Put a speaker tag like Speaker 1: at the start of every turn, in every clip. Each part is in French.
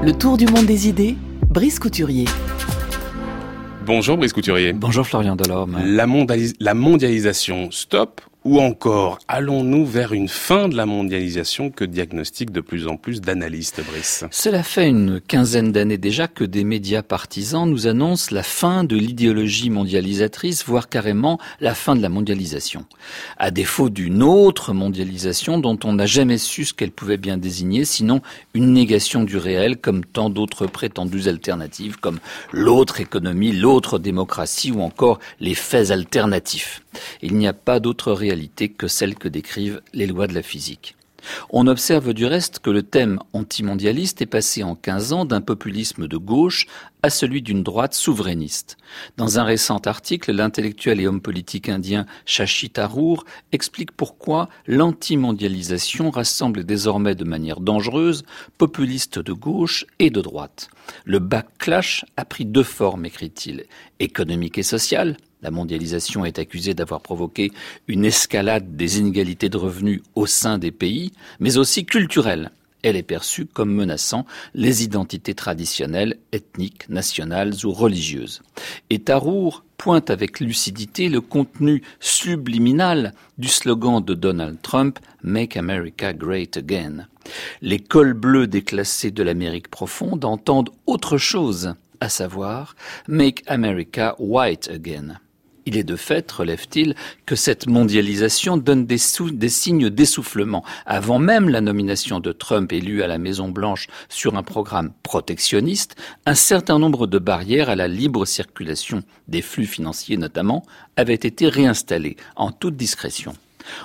Speaker 1: Le tour du monde des idées, Brice Couturier.
Speaker 2: Bonjour Brice Couturier.
Speaker 3: Bonjour Florian Delorme.
Speaker 2: La, la mondialisation, stop ou encore, allons-nous vers une fin de la mondialisation que diagnostiquent de plus en plus d'analystes, Brice?
Speaker 3: Cela fait une quinzaine d'années déjà que des médias partisans nous annoncent la fin de l'idéologie mondialisatrice, voire carrément la fin de la mondialisation. À défaut d'une autre mondialisation dont on n'a jamais su ce qu'elle pouvait bien désigner, sinon une négation du réel comme tant d'autres prétendues alternatives comme l'autre économie, l'autre démocratie ou encore les faits alternatifs. Il n'y a pas d'autre réalité que celle que décrivent les lois de la physique. On observe du reste que le thème antimondialiste est passé en 15 ans d'un populisme de gauche à celui d'une droite souverainiste. Dans un récent article, l'intellectuel et homme politique indien Shashi Tharoor explique pourquoi l'antimondialisation rassemble désormais de manière dangereuse populistes de gauche et de droite. Le backlash a pris deux formes, écrit-il, économique et sociale, la mondialisation est accusée d'avoir provoqué une escalade des inégalités de revenus au sein des pays, mais aussi culturelle. Elle est perçue comme menaçant les identités traditionnelles, ethniques, nationales ou religieuses. Et Tarour pointe avec lucidité le contenu subliminal du slogan de Donald Trump Make America Great Again. Les cols bleus déclassés de l'Amérique profonde entendent autre chose, à savoir Make America White Again. Il est de fait, relève-t-il, que cette mondialisation donne des, signes d'essoufflement. Avant même la nomination de Trump élu à la Maison-Blanche sur un programme protectionniste, un certain nombre de barrières à la libre circulation des flux financiers notamment avaient été réinstallées en toute discrétion.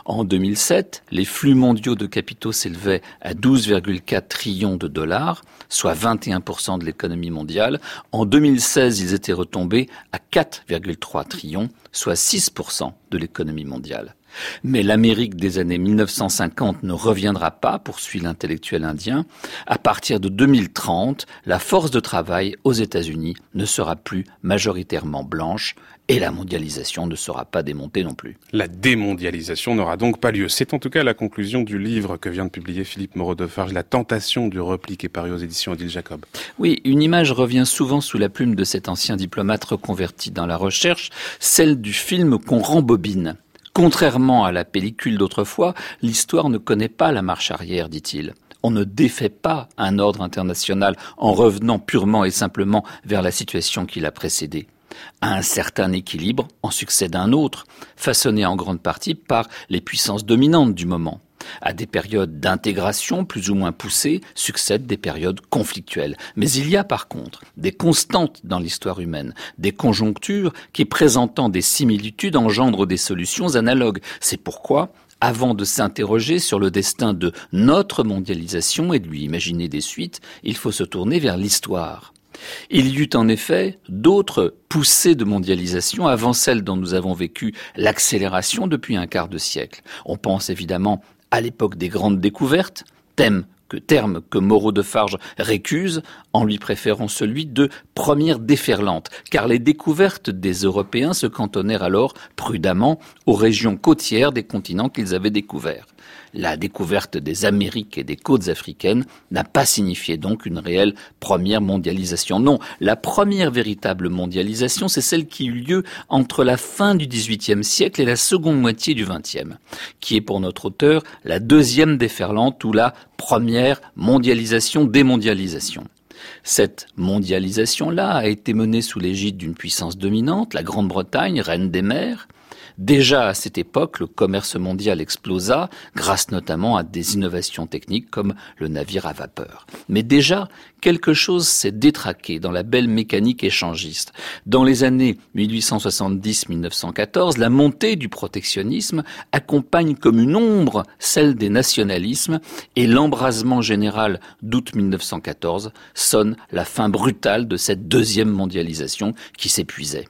Speaker 3: En 2007, les flux mondiaux de capitaux s'élevaient à 12,4 trillions de dollars, soit 21% de l'économie mondiale. En 2016, ils étaient retombés à 4,3 trillions, soit 6% de l'économie mondiale. Mais l'Amérique des années 1950 ne reviendra pas, poursuit l'intellectuel indien. À partir de 2030, la force de travail aux États-Unis ne sera plus majoritairement blanche et la mondialisation ne sera pas démontée non plus.
Speaker 2: La démondialisation n'aura donc pas lieu. C'est en tout cas la conclusion du livre que vient de publier Philippe Moreau de Farge, La tentation du repli qui est paru aux éditions Odile Jacob.
Speaker 3: Oui, une image revient souvent sous la plume de cet ancien diplomate reconverti dans la recherche, celle du film qu'on rembobine. Contrairement à la pellicule d'autrefois, l'histoire ne connaît pas la marche arrière, dit-il. On ne défait pas un ordre international en revenant purement et simplement vers la situation qui l'a précédé. À un certain équilibre en succède un autre, façonné en grande partie par les puissances dominantes du moment. À des périodes d'intégration plus ou moins poussées succèdent des périodes conflictuelles. Mais il y a par contre des constantes dans l'histoire humaine, des conjonctures qui présentant des similitudes engendrent des solutions analogues. C'est pourquoi avant de s'interroger sur le destin de notre mondialisation et de lui imaginer des suites, il faut se tourner vers l'histoire. Il y eut en effet d'autres poussées de mondialisation avant celles dont nous avons vécu l'accélération depuis un quart de siècle. On pense évidemment à l'époque des grandes découvertes, thème que terme que Moreau de Farge récuse en lui préférant celui de première déferlante, car les découvertes des Européens se cantonnèrent alors prudemment aux régions côtières des continents qu'ils avaient découverts. La découverte des Amériques et des côtes africaines n'a pas signifié donc une réelle première mondialisation. Non, la première véritable mondialisation, c'est celle qui eut lieu entre la fin du XVIIIe siècle et la seconde moitié du XXe, qui est pour notre auteur la deuxième déferlante ou la première mondialisation démondialisation. Cette mondialisation-là a été menée sous l'égide d'une puissance dominante, la Grande-Bretagne, reine des mers, Déjà à cette époque, le commerce mondial explosa, grâce notamment à des innovations techniques comme le navire à vapeur. Mais déjà, quelque chose s'est détraqué dans la belle mécanique échangiste. Dans les années 1870-1914, la montée du protectionnisme accompagne comme une ombre celle des nationalismes et l'embrasement général d'août 1914 sonne la fin brutale de cette deuxième mondialisation qui s'épuisait.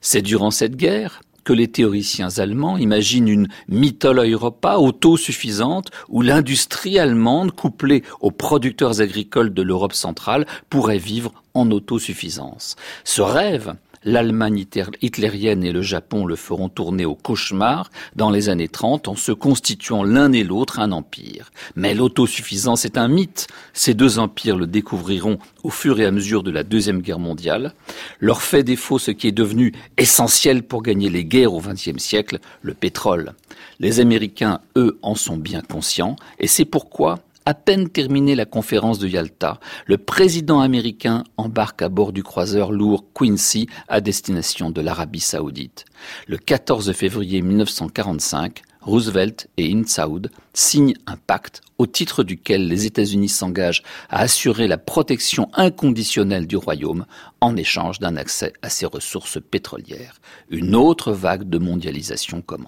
Speaker 3: C'est durant cette guerre, que les théoriciens allemands imaginent une Mitteleuropa autosuffisante où l'industrie allemande, couplée aux producteurs agricoles de l'Europe centrale, pourrait vivre en autosuffisance. Ce rêve L'Allemagne hitlérienne et le Japon le feront tourner au cauchemar dans les années 30 en se constituant l'un et l'autre un empire. Mais l'autosuffisance est un mythe. Ces deux empires le découvriront au fur et à mesure de la Deuxième Guerre mondiale. Leur fait défaut ce qui est devenu essentiel pour gagner les guerres au XXe siècle, le pétrole. Les Américains, eux, en sont bien conscients et c'est pourquoi à peine terminée la conférence de Yalta, le président américain embarque à bord du croiseur lourd Quincy à destination de l'Arabie saoudite. Le 14 février 1945, Roosevelt et Insaud signent un pacte au titre duquel les États-Unis s'engagent à assurer la protection inconditionnelle du royaume en échange d'un accès à ses ressources pétrolières. Une autre vague de mondialisation commence.